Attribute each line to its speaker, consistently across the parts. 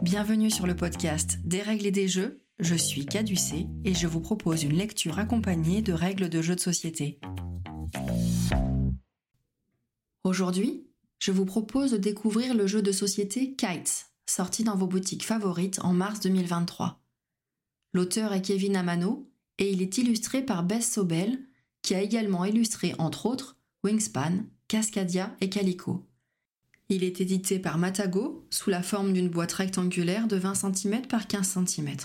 Speaker 1: Bienvenue sur le podcast Des règles et des jeux. Je suis Caducée et je vous propose une lecture accompagnée de règles de jeux de société. Aujourd'hui, je vous propose de découvrir le jeu de société Kites, sorti dans vos boutiques favorites en mars 2023. L'auteur est Kevin Amano et il est illustré par Bess Sobel, qui a également illustré entre autres Wingspan, Cascadia et Calico. Il est édité par Matago sous la forme d'une boîte rectangulaire de 20 cm par 15 cm.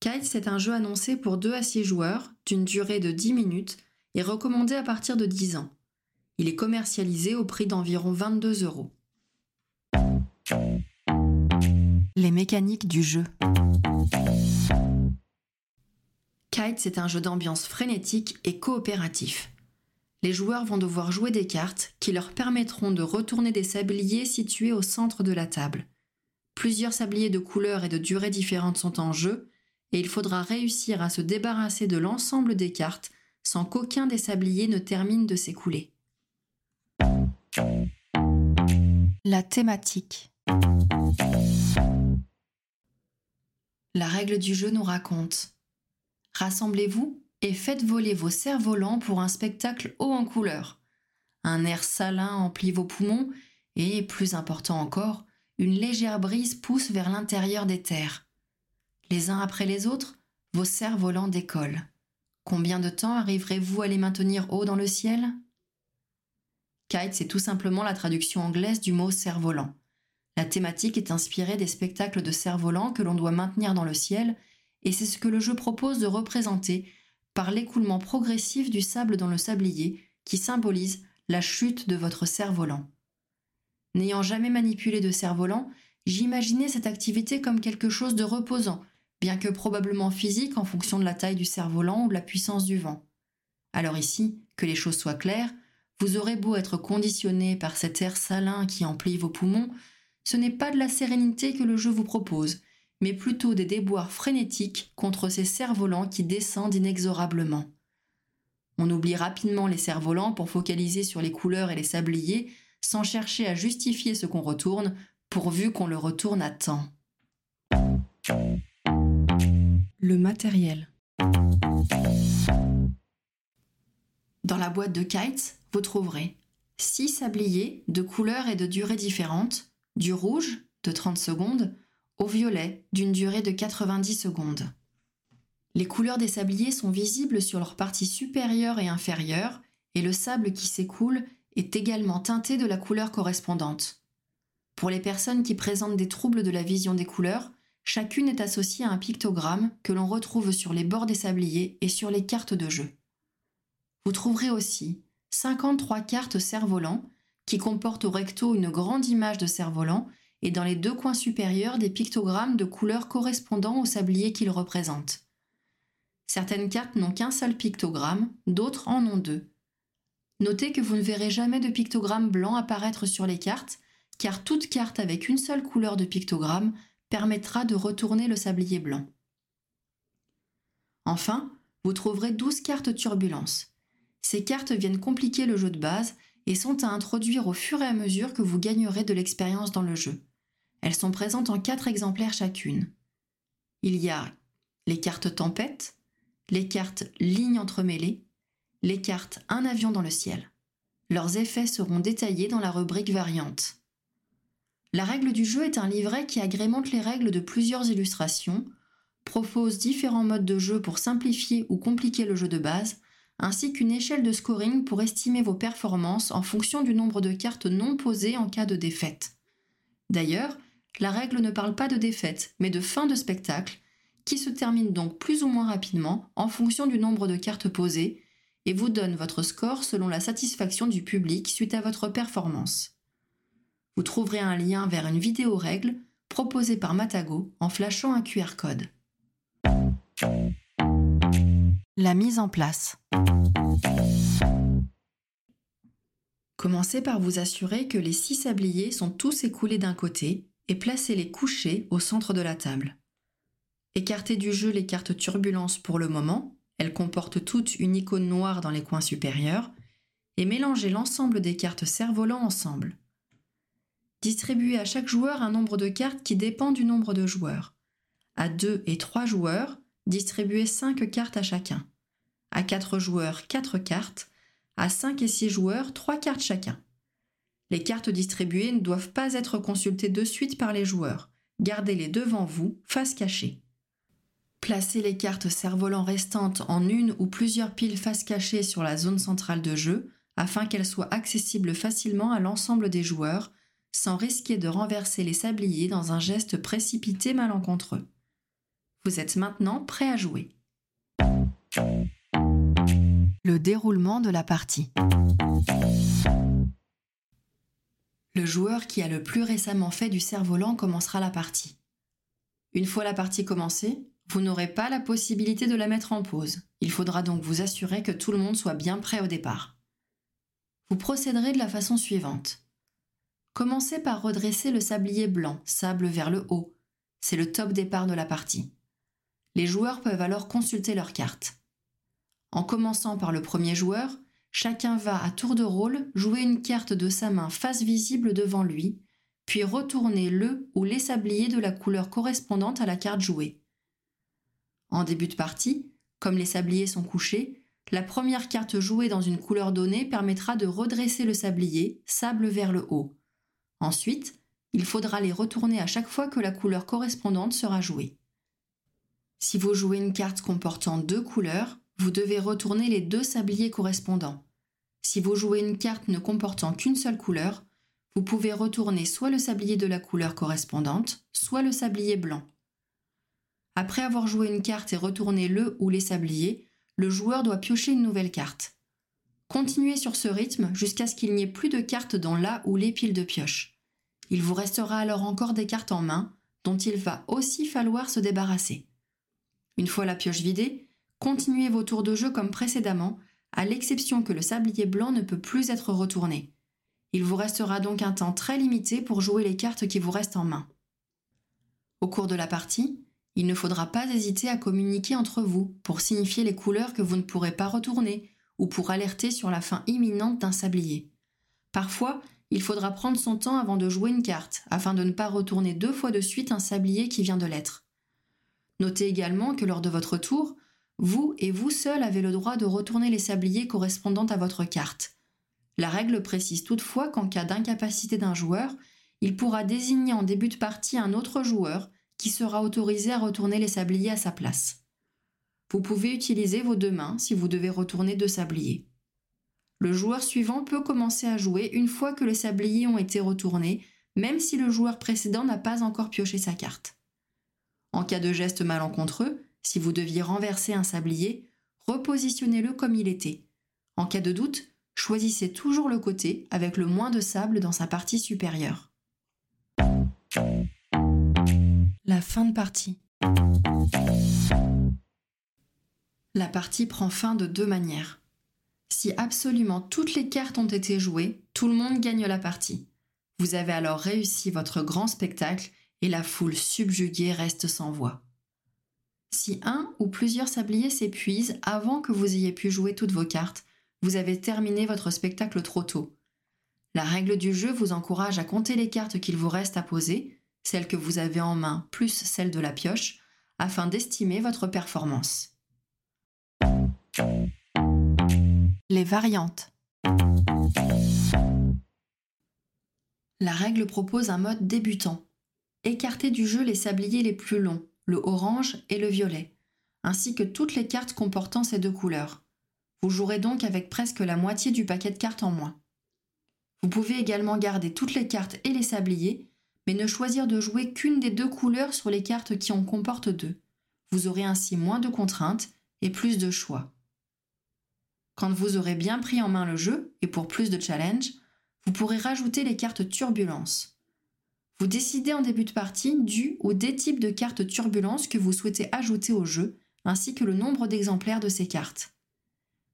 Speaker 1: Kites est un jeu annoncé pour 2 à 6 joueurs d'une durée de 10 minutes et recommandé à partir de 10 ans. Il est commercialisé au prix d'environ 22 euros. Les mécaniques du jeu. Kites est un jeu d'ambiance frénétique et coopératif. Les joueurs vont devoir jouer des cartes qui leur permettront de retourner des sabliers situés au centre de la table. Plusieurs sabliers de couleurs et de durées différentes sont en jeu, et il faudra réussir à se débarrasser de l'ensemble des cartes sans qu'aucun des sabliers ne termine de s'écouler. La thématique. La règle du jeu nous raconte Rassemblez-vous faites voler vos cerfs-volants pour un spectacle haut en couleur. Un air salin emplit vos poumons et, plus important encore, une légère brise pousse vers l'intérieur des terres. Les uns après les autres, vos cerfs-volants décollent. Combien de temps arriverez-vous à les maintenir haut dans le ciel? Kite, c'est tout simplement la traduction anglaise du mot cerf-volant. La thématique est inspirée des spectacles de cerfs-volants que l'on doit maintenir dans le ciel et c'est ce que le jeu propose de représenter par l'écoulement progressif du sable dans le sablier qui symbolise la chute de votre cerf-volant. N'ayant jamais manipulé de cerf-volant, j'imaginais cette activité comme quelque chose de reposant, bien que probablement physique en fonction de la taille du cerf-volant ou de la puissance du vent. Alors ici, que les choses soient claires, vous aurez beau être conditionné par cet air salin qui emplit vos poumons, ce n'est pas de la sérénité que le jeu vous propose, mais plutôt des déboires frénétiques contre ces cerfs-volants qui descendent inexorablement. On oublie rapidement les cerfs-volants pour focaliser sur les couleurs et les sabliers, sans chercher à justifier ce qu'on retourne, pourvu qu'on le retourne à temps. Le matériel. Dans la boîte de kites, vous trouverez 6 sabliers de couleurs et de durées différentes, du rouge de 30 secondes, au violet d'une durée de 90 secondes. Les couleurs des sabliers sont visibles sur leur partie supérieure et inférieure, et le sable qui s'écoule est également teinté de la couleur correspondante. Pour les personnes qui présentent des troubles de la vision des couleurs, chacune est associée à un pictogramme que l'on retrouve sur les bords des sabliers et sur les cartes de jeu. Vous trouverez aussi 53 cartes cerfs-volants qui comportent au recto une grande image de cerf-volant et dans les deux coins supérieurs des pictogrammes de couleurs correspondant au sablier qu'ils représentent. Certaines cartes n'ont qu'un seul pictogramme, d'autres en ont deux. Notez que vous ne verrez jamais de pictogramme blanc apparaître sur les cartes, car toute carte avec une seule couleur de pictogramme permettra de retourner le sablier blanc. Enfin, vous trouverez 12 cartes turbulence. Ces cartes viennent compliquer le jeu de base et sont à introduire au fur et à mesure que vous gagnerez de l'expérience dans le jeu. Elles sont présentes en quatre exemplaires chacune. Il y a les cartes tempête, les cartes lignes entremêlées, les cartes un avion dans le ciel. Leurs effets seront détaillés dans la rubrique variante. La règle du jeu est un livret qui agrémente les règles de plusieurs illustrations, propose différents modes de jeu pour simplifier ou compliquer le jeu de base, ainsi qu'une échelle de scoring pour estimer vos performances en fonction du nombre de cartes non posées en cas de défaite. D'ailleurs, la règle ne parle pas de défaite, mais de fin de spectacle, qui se termine donc plus ou moins rapidement en fonction du nombre de cartes posées, et vous donne votre score selon la satisfaction du public suite à votre performance. Vous trouverez un lien vers une vidéo règle proposée par Matago en flashant un QR code. La mise en place. Commencez par vous assurer que les six sabliers sont tous écoulés d'un côté et placez-les couchés au centre de la table. Écartez du jeu les cartes turbulences pour le moment, elles comportent toutes une icône noire dans les coins supérieurs, et mélangez l'ensemble des cartes cerfs-volants ensemble. Distribuez à chaque joueur un nombre de cartes qui dépend du nombre de joueurs. À 2 et 3 joueurs, distribuez 5 cartes à chacun. À 4 joueurs, 4 cartes. À 5 et 6 joueurs, 3 cartes chacun. Les cartes distribuées ne doivent pas être consultées de suite par les joueurs. Gardez-les devant vous, face cachée. Placez les cartes cerf-volant restantes en une ou plusieurs piles face cachée sur la zone centrale de jeu afin qu'elles soient accessibles facilement à l'ensemble des joueurs sans risquer de renverser les sabliers dans un geste précipité malencontreux. Vous êtes maintenant prêt à jouer. Le déroulement de la partie. Le joueur qui a le plus récemment fait du cerf-volant commencera la partie. Une fois la partie commencée, vous n'aurez pas la possibilité de la mettre en pause. Il faudra donc vous assurer que tout le monde soit bien prêt au départ. Vous procéderez de la façon suivante. Commencez par redresser le sablier blanc, sable vers le haut. C'est le top départ de la partie. Les joueurs peuvent alors consulter leurs cartes. En commençant par le premier joueur, chacun va à tour de rôle jouer une carte de sa main face visible devant lui, puis retourner le ou les sabliers de la couleur correspondante à la carte jouée. En début de partie, comme les sabliers sont couchés, la première carte jouée dans une couleur donnée permettra de redresser le sablier, sable vers le haut. Ensuite, il faudra les retourner à chaque fois que la couleur correspondante sera jouée. Si vous jouez une carte comportant deux couleurs, vous devez retourner les deux sabliers correspondants. Si vous jouez une carte ne comportant qu'une seule couleur, vous pouvez retourner soit le sablier de la couleur correspondante, soit le sablier blanc. Après avoir joué une carte et retourné le ou les sabliers, le joueur doit piocher une nouvelle carte. Continuez sur ce rythme jusqu'à ce qu'il n'y ait plus de cartes dans la ou les piles de pioche. Il vous restera alors encore des cartes en main dont il va aussi falloir se débarrasser. Une fois la pioche vidée, continuez vos tours de jeu comme précédemment, à l'exception que le sablier blanc ne peut plus être retourné. Il vous restera donc un temps très limité pour jouer les cartes qui vous restent en main. Au cours de la partie, il ne faudra pas hésiter à communiquer entre vous pour signifier les couleurs que vous ne pourrez pas retourner ou pour alerter sur la fin imminente d'un sablier. Parfois, il faudra prendre son temps avant de jouer une carte, afin de ne pas retourner deux fois de suite un sablier qui vient de l'être. Notez également que lors de votre tour, vous et vous seul avez le droit de retourner les sabliers correspondant à votre carte. La règle précise toutefois qu'en cas d'incapacité d'un joueur, il pourra désigner en début de partie un autre joueur qui sera autorisé à retourner les sabliers à sa place. Vous pouvez utiliser vos deux mains si vous devez retourner deux sabliers. Le joueur suivant peut commencer à jouer une fois que les sabliers ont été retournés, même si le joueur précédent n'a pas encore pioché sa carte. En cas de geste malencontreux, si vous deviez renverser un sablier, repositionnez-le comme il était. En cas de doute, choisissez toujours le côté avec le moins de sable dans sa partie supérieure. La fin de partie. La partie prend fin de deux manières. Si absolument toutes les cartes ont été jouées, tout le monde gagne la partie. Vous avez alors réussi votre grand spectacle et la foule subjuguée reste sans voix. Si un ou plusieurs sabliers s'épuisent avant que vous ayez pu jouer toutes vos cartes, vous avez terminé votre spectacle trop tôt. La règle du jeu vous encourage à compter les cartes qu'il vous reste à poser celle que vous avez en main plus celle de la pioche, afin d'estimer votre performance. Les variantes. La règle propose un mode débutant. Écartez du jeu les sabliers les plus longs, le orange et le violet, ainsi que toutes les cartes comportant ces deux couleurs. Vous jouerez donc avec presque la moitié du paquet de cartes en moins. Vous pouvez également garder toutes les cartes et les sabliers mais ne choisir de jouer qu'une des deux couleurs sur les cartes qui en comportent deux. Vous aurez ainsi moins de contraintes et plus de choix. Quand vous aurez bien pris en main le jeu, et pour plus de challenge, vous pourrez rajouter les cartes turbulence. Vous décidez en début de partie du ou des types de cartes turbulence que vous souhaitez ajouter au jeu, ainsi que le nombre d'exemplaires de ces cartes.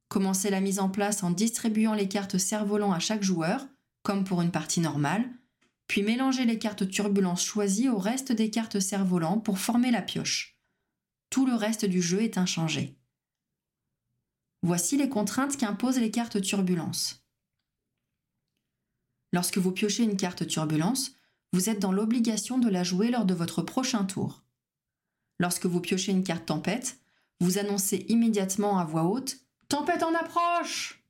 Speaker 1: Commencez la mise en place en distribuant les cartes cerf-volant à chaque joueur, comme pour une partie normale, puis mélangez les cartes turbulence choisies au reste des cartes cerf-volant pour former la pioche. Tout le reste du jeu est inchangé. Voici les contraintes qu'imposent les cartes turbulence. Lorsque vous piochez une carte turbulence, vous êtes dans l'obligation de la jouer lors de votre prochain tour. Lorsque vous piochez une carte tempête, vous annoncez immédiatement à voix haute Tempête en approche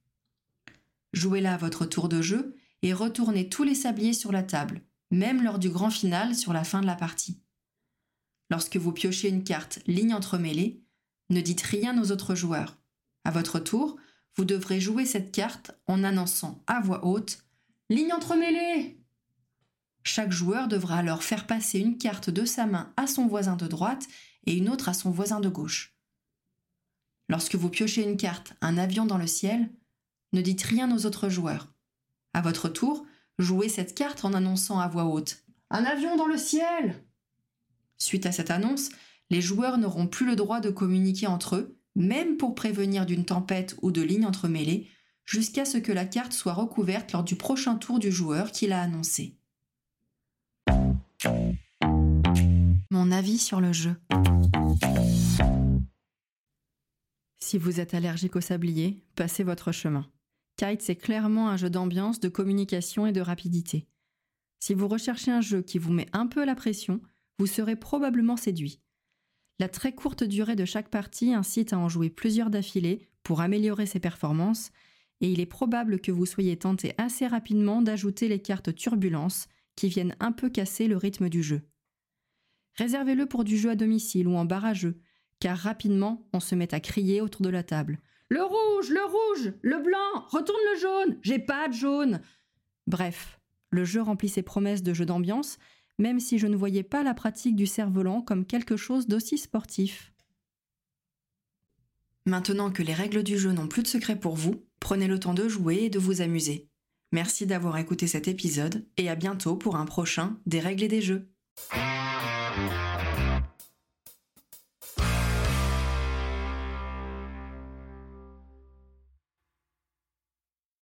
Speaker 1: Jouez-la à votre tour de jeu et retournez tous les sabliers sur la table, même lors du grand final sur la fin de la partie. Lorsque vous piochez une carte ligne entremêlée, ne dites rien aux autres joueurs. À votre tour, vous devrez jouer cette carte en annonçant à voix haute Ligne entremêlée Chaque joueur devra alors faire passer une carte de sa main à son voisin de droite et une autre à son voisin de gauche. Lorsque vous piochez une carte Un avion dans le ciel, ne dites rien aux autres joueurs. À votre tour, jouez cette carte en annonçant à voix haute Un avion dans le ciel Suite à cette annonce, les joueurs n'auront plus le droit de communiquer entre eux, même pour prévenir d'une tempête ou de lignes entremêlées, jusqu'à ce que la carte soit recouverte lors du prochain tour du joueur qui l'a annoncé. Mon avis sur le jeu. Si vous êtes allergique au sablier, passez votre chemin. Kite, c'est clairement un jeu d'ambiance, de communication et de rapidité. Si vous recherchez un jeu qui vous met un peu la pression, vous serez probablement séduit. La très courte durée de chaque partie incite à en jouer plusieurs d'affilée pour améliorer ses performances et il est probable que vous soyez tenté assez rapidement d'ajouter les cartes turbulences qui viennent un peu casser le rythme du jeu. Réservez-le pour du jeu à domicile ou en barrageux, car rapidement on se met à crier autour de la table. Le rouge, le rouge, le blanc, retourne le jaune, j'ai pas de jaune. Bref, le jeu remplit ses promesses de jeu d'ambiance, même si je ne voyais pas la pratique du cerf-volant comme quelque chose d'aussi sportif. Maintenant que les règles du jeu n'ont plus de secret pour vous, prenez le temps de jouer et de vous amuser. Merci d'avoir écouté cet épisode et à bientôt pour un prochain Des règles et des jeux.